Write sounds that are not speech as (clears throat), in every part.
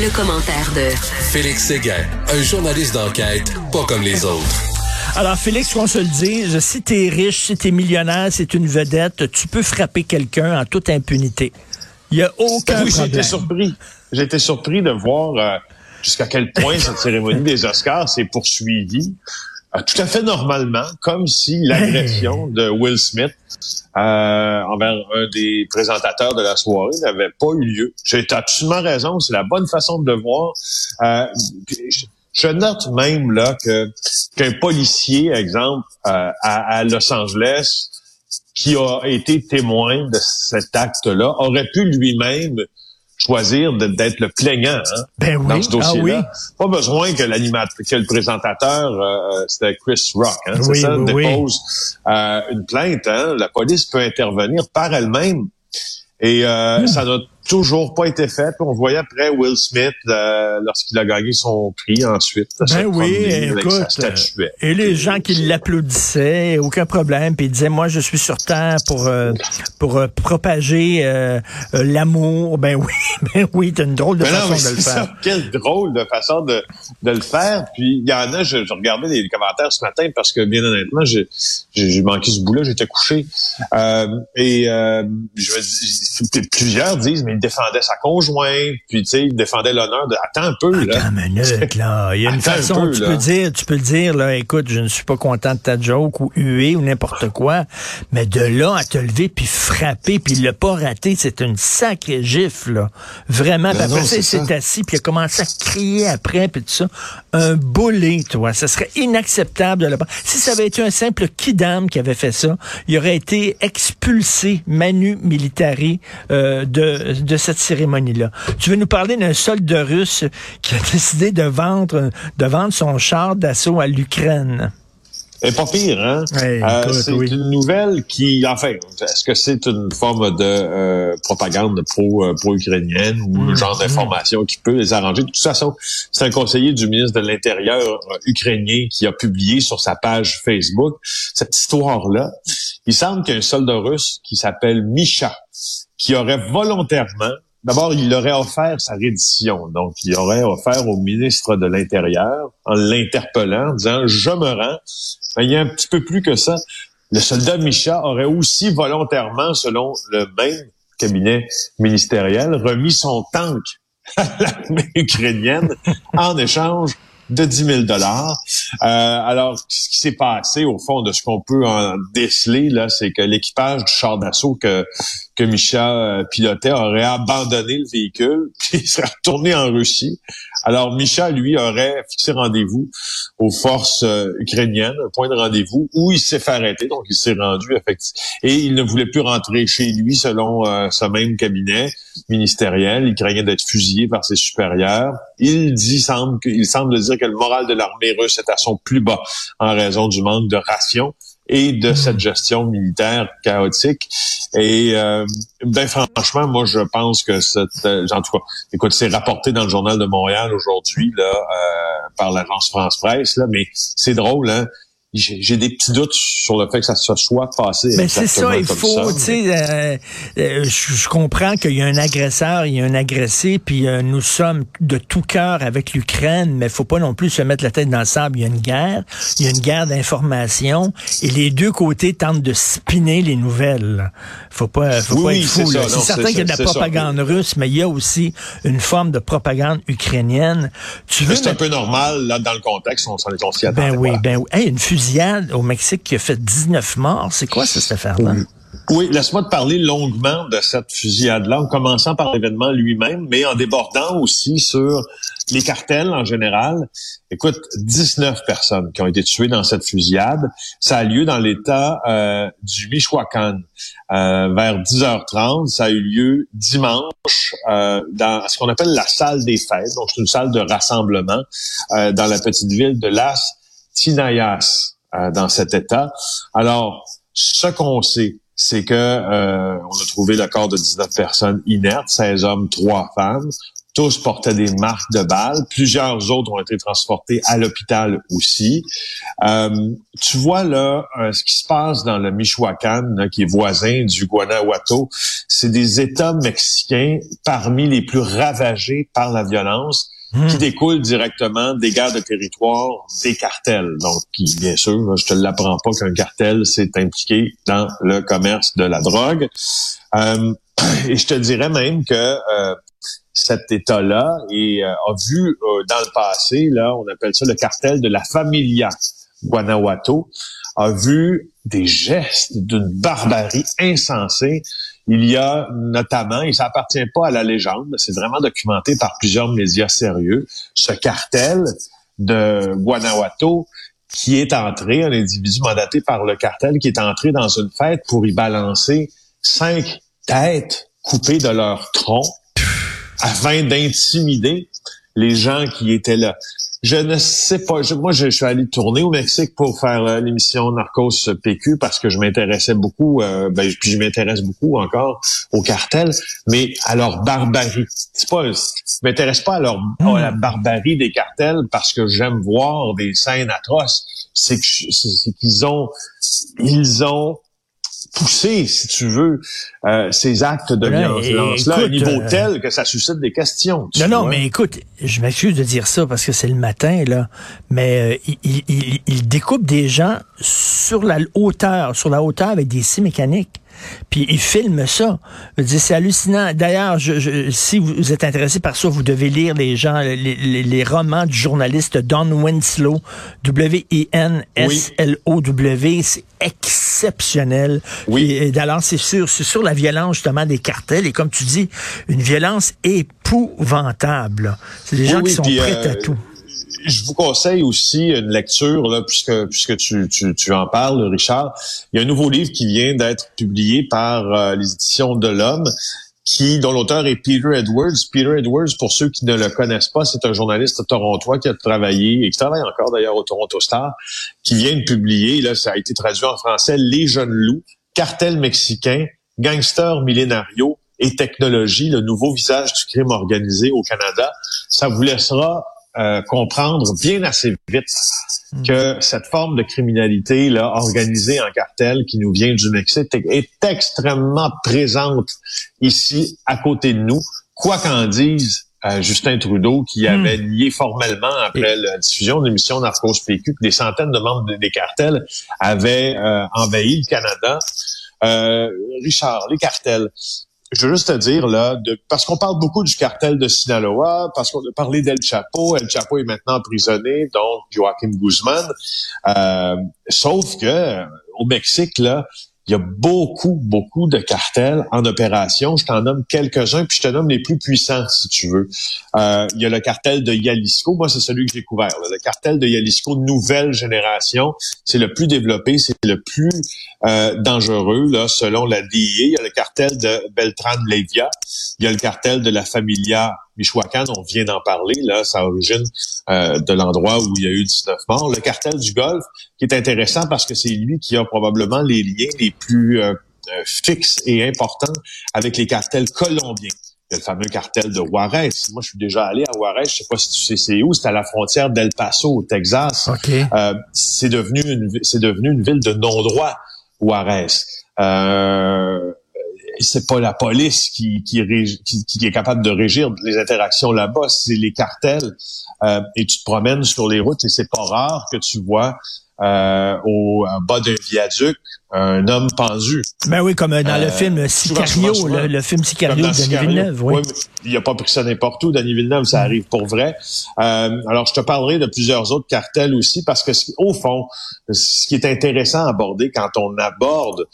Le commentaire de Félix Séguin, un journaliste d'enquête pas comme les autres. Alors, Félix, qu'on se le dise, si t'es riche, si t'es millionnaire, si t'es une vedette, tu peux frapper quelqu'un en toute impunité. Il n'y a aucun oui, problème. J'ai été surpris. J'ai été surpris de voir euh, jusqu'à quel point cette cérémonie des Oscars s'est poursuivie tout à fait normalement, comme si l'agression de Will Smith euh, envers un des présentateurs de la soirée n'avait pas eu lieu. J'ai absolument raison, c'est la bonne façon de le voir. Euh, je, note même là que qu'un policier, exemple, euh, à, à Los Angeles, qui a été témoin de cet acte-là, aurait pu lui-même choisir d'être le plaignant hein, Ben oui, dans ce dossier-là. ah Pas besoin que l'animateur, que le présentateur, euh, c'était Chris Rock, hein, c'est Oui, ça, oui, oui. dépose euh, une plainte. Hein, la police peut intervenir par elle-même. Et euh, Hmm. ça n'a toujours pas été fait. Puis on voyait après Will Smith euh, lorsqu'il a gagné son prix ensuite. Ben oui, écoute. statuette. Et les gens qui l'applaudissaient, aucun problème, puis ils disaient moi je suis sur terre pour euh, pour euh, propager euh, euh, l'amour. Ben oui, (laughs) ben oui, t'as une drôle de Mais non, façon de le faire. ça. Quelle drôle de façon de, de le faire. Puis il y en a, je, je regardais les commentaires ce matin parce que bien honnêtement, j'ai manqué ce bout-là, j'étais couché. Euh, et euh, je me dis, puis plusieurs disent, mais il défendait sa conjointe, puis tu sais, il défendait l'honneur de. Attends un peu, là. Attends une minute, là. Il y a une (laughs) un façon, peu, tu là. peux dire, tu peux le dire, là, écoute, je ne suis pas content de ta joke ou huer ou n'importe quoi. Mais de là à te lever puis frapper puis l'a pas raté, c'est une sacrée gifle, là. Vraiment. Ben après il s'est assis puis il a commencé à crier après puis tout ça. Un boulet, toi. Ça serait inacceptable de le Si ça avait été un simple kidam qui avait fait ça, il aurait été expulsé manu militari euh, de, de cette cérémonie-là. Tu veux nous parler d'un soldat russe qui a décidé de vendre, de vendre son char d'assaut à l'Ukraine? Et pas pire, hein? Ouais, Euh, c'est oui. une nouvelle qui, enfin, est-ce que c'est une forme de euh, propagande pro, euh, pro-ukrainienne ou Mm, un genre d'information qui peut les arranger? De toute façon, c'est un conseiller du ministre de l'Intérieur ukrainien qui a publié sur sa page Facebook cette histoire-là. Il semble qu'il y a un soldat russe qui s'appelle Misha, qui aurait volontairement D'abord, il aurait offert sa reddition. Donc, il aurait offert au ministre de l'Intérieur en l'interpellant, en disant « Je me rends ». Mais il y a un petit peu plus que ça. Le soldat Micha aurait aussi volontairement, selon le même cabinet ministériel, remis son tank à (laughs) l'armée ukrainienne en échange de 10 000 dollars. Euh, alors, ce qui s'est passé, au fond, de ce qu'on peut en déceler, là, c'est que l'équipage du char d'assaut que que Micha euh, pilotait aurait abandonné le véhicule, (laughs) puis il serait retourné en Russie. Alors, Micha, lui, aurait fixé rendez-vous aux forces euh, ukrainiennes, un point de rendez-vous, où il s'est fait arrêter, donc il s'est rendu, effectivement. Et il ne voulait plus rentrer chez lui, selon euh, ce même cabinet ministériel. Il craignait d'être fusillé par ses supérieurs. Il dit, semble, semble dire que le moral de l'armée russe est à son plus bas en raison du manque de rations et de cette gestion militaire chaotique. Et euh, ben franchement, moi je pense que cette, euh, en tout cas, écoute, c'est rapporté dans le journal de Montréal aujourd'hui là euh, par l'agence France Presse là, mais c'est drôle hein. J'ai des petits doutes sur le fait que ça se soit passé. Mais c'est ça, il faut, tu sais, euh, euh, je comprends qu'il y a un agresseur, il y a un agressé, puis euh, nous sommes de tout cœur avec l'Ukraine, mais faut pas non plus se mettre la tête dans le sable. Il y a une guerre, il y a une guerre d'information, et les deux côtés tentent de spinner les nouvelles. Faut pas, faut Oui, pas être fou. C'est certain qu'il y a de la ça. propagande russe, mais il y a aussi une forme de propagande ukrainienne. Tu veux c'est un peu normal là dans le contexte, on s'en s'y attendait ben oui, ben oui. Hey, une fusillade au Mexique qui a fait 19 morts. C'est quoi cette affaire-là? Oui, laisse-moi te parler longuement de cette fusillade-là, en commençant par l'événement lui-même, mais en débordant aussi sur les cartels en général. Écoute, 19 personnes qui ont été tuées dans cette fusillade. Ça a lieu dans l'État euh, du Michoacán. Euh, vers 10h30, ça a eu lieu dimanche euh, dans ce qu'on appelle la salle des fêtes. Donc, c'est une salle de rassemblement dans la petite ville de Las Tinayas, euh, dans cet État. Alors, ce qu'on sait, c'est que euh, on a trouvé le corps de 19 personnes inertes, 16 hommes, 3 femmes. Tous portaient des marques de balles. Plusieurs autres ont été transportés à l'hôpital aussi. Euh, tu vois là euh, ce qui se passe dans le Michoacán, qui est voisin du Guanajuato. C'est des États mexicains parmi les plus ravagés par la violence qui hmm. découlent directement des guerres de territoire des cartels. Donc, bien sûr, je te l'apprends pas qu'un cartel s'est impliqué dans le commerce de la drogue. Euh, (clears throat) et je te dirais même que euh, cet État-là et euh, a vu euh, dans le passé, là, on appelle ça le cartel de la familia Guanajuato, a vu des gestes d'une barbarie insensée. Il y a notamment, et ça appartient pas à la légende, c'est vraiment documenté par plusieurs médias sérieux, ce cartel de Guanajuato qui est entré, un individu mandaté par le cartel, qui est entré dans une fête pour y balancer cinq têtes coupées de leur tronc afin d'intimider les gens qui étaient là. Je ne sais pas. moi, je, suis allé tourner au Mexique pour faire euh, l'émission Narcos PQ parce que je m'intéressais beaucoup, euh, ben, puis je m'intéresse beaucoup encore au cartel, mais à leur barbarie. C'est pas, je m'intéresse pas à leur à la barbarie des cartels parce que j'aime voir des scènes atroces. C'est qu'ils ont, ils ont pousser, si tu veux, euh, ces actes de violence-là à un niveau euh, tel que ça suscite des questions. Non, non, mais écoute, je m'excuse de dire ça parce que c'est le matin, là, mais euh, il, il, il, découpe des gens sur la hauteur, sur la hauteur avec des scies mécaniques. Puis il filme ça. C'est hallucinant. D'ailleurs, je, si vous êtes intéressé par ça, vous devez lire les gens, les, les, romans du journaliste Don Winslow, W-I-N-S-L-O-W. C'est exceptionnel. Oui. Et, d'ailleurs, c'est sûr, c'est sur la violence justement des cartels. Et comme tu dis, une violence épouvantable. C'est des gens qui sont prêts à euh, tout je vous conseille aussi une lecture, là, puisque, puisque tu, tu, tu, en parles, Richard. Il y a un nouveau livre qui vient d'être publié par euh, les éditions de l'Homme, qui, dont l'auteur est Peter Edwards. Peter Edwards, pour ceux qui ne le connaissent pas, c'est un journaliste torontois qui a travaillé et qui travaille encore d'ailleurs au Toronto Star, qui vient de publier, là, ça a été traduit en français, Les jeunes loups, cartel mexicain, gangsters millénarios et technologie, le nouveau visage du crime organisé au Canada. Ça vous laissera euh, comprendre bien assez vite hmm. que cette forme de criminalité là organisée en cartel qui nous vient du Mexique est extrêmement présente ici à côté de nous. Quoi qu'en dise euh, Justin Trudeau, qui hmm. avait lié formellement après la diffusion de l'émission Narcos PQ que des centaines de membres des cartels avaient euh, envahi le Canada. Richard, les cartels je veux juste te dire, là, de, parce qu'on parle beaucoup du cartel de Sinaloa, parce qu'on a parlé d'El Chapo. El Chapo est maintenant emprisonné, donc Joaquim Guzman. Euh, sauf que au Mexique, là, il y a beaucoup, beaucoup de cartels en opération. Je t'en nomme quelques-uns, puis je te nomme les plus puissants, si tu veux. Euh, il y a le cartel de Jalisco. Moi, c'est celui que j'ai couvert. Le cartel de Jalisco, nouvelle génération. C'est le plus développé, c'est le plus euh, dangereux, là, selon la DIA. Il y a le cartel de Beltran-Levia. Il y a le cartel de la Familia Michoacán, on vient d'en parler, là, ça origine euh, de l'endroit où il y a eu 19 morts. Le cartel du Golfe, qui est intéressant parce que c'est lui qui a probablement les liens les plus euh, euh, fixes et importants avec les cartels colombiens. Il y a le fameux cartel de Juarez. Moi, je suis déjà allé à Juarez. Je sais pas si tu sais c'est où. C'est à la frontière d'El Paso, au Texas. Euh, c'est devenu une, c'est devenu une ville de non-droit, Juarez. Euh, c'est pas la police qui, qui, qui, est capable de régir les interactions là-bas, c'est les cartels. Euh, et tu te promènes sur les routes et c'est pas rare que tu vois euh, au bas d'un viaduc un homme pendu. Ben oui, comme dans le euh, film Sicario, le, film Sicario de Denis Villeneuve. Oui. il a pas pris ça n'importe où, Denis Villeneuve, ça arrive pour vrai. Euh, alors, je te parlerai de plusieurs autres cartels aussi, parce que au fond, ce qui est intéressant à aborder quand on aborde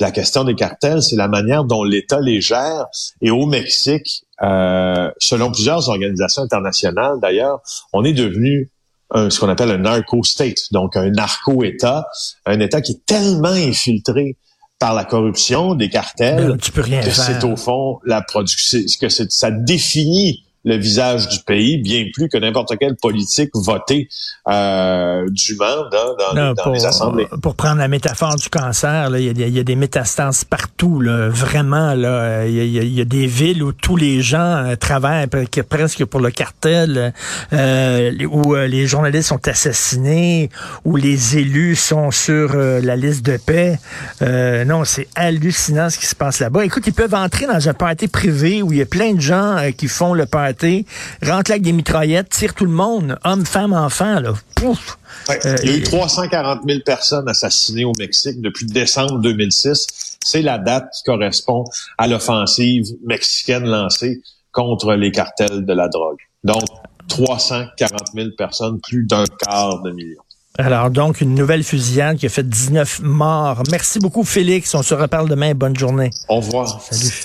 la question des cartels, c'est la manière dont l'État les gère. Et au Mexique, euh, selon plusieurs organisations internationales d'ailleurs, on est devenu ce qu'on appelle un narco-state, donc un narco-État, un État qui est tellement infiltré par la corruption des cartels ben, tu peux rien que c'est au fond la production, que ça définit le visage du pays, bien plus que n'importe quelle politique votée euh, dûment dans, dans, les assemblées. Pour prendre la métaphore du cancer, il y, a des métastases partout, là, vraiment. Il y, a des villes où tous les gens euh, travaillent presque pour le cartel, euh, où euh, les journalistes sont assassinés, où les élus sont sur la liste de paix. non, c'est hallucinant ce qui se passe là-bas. Écoute, ils peuvent entrer dans un party privé où il y a plein de gens qui font le party, rentrent là avec des mitraillettes, tirent tout le monde, hommes, femmes, enfants. Là. Pouf! il y a eu 340 000 personnes assassinées au Mexique depuis décembre 2006. C'est la date qui correspond à l'offensive mexicaine lancée contre les cartels de la drogue. Donc, 340 000 personnes, plus d'un quart de million. Alors donc, une nouvelle fusillade qui a fait 19 morts. Merci beaucoup, Félix. On se reparle demain. Bonne journée. Au revoir. Salut.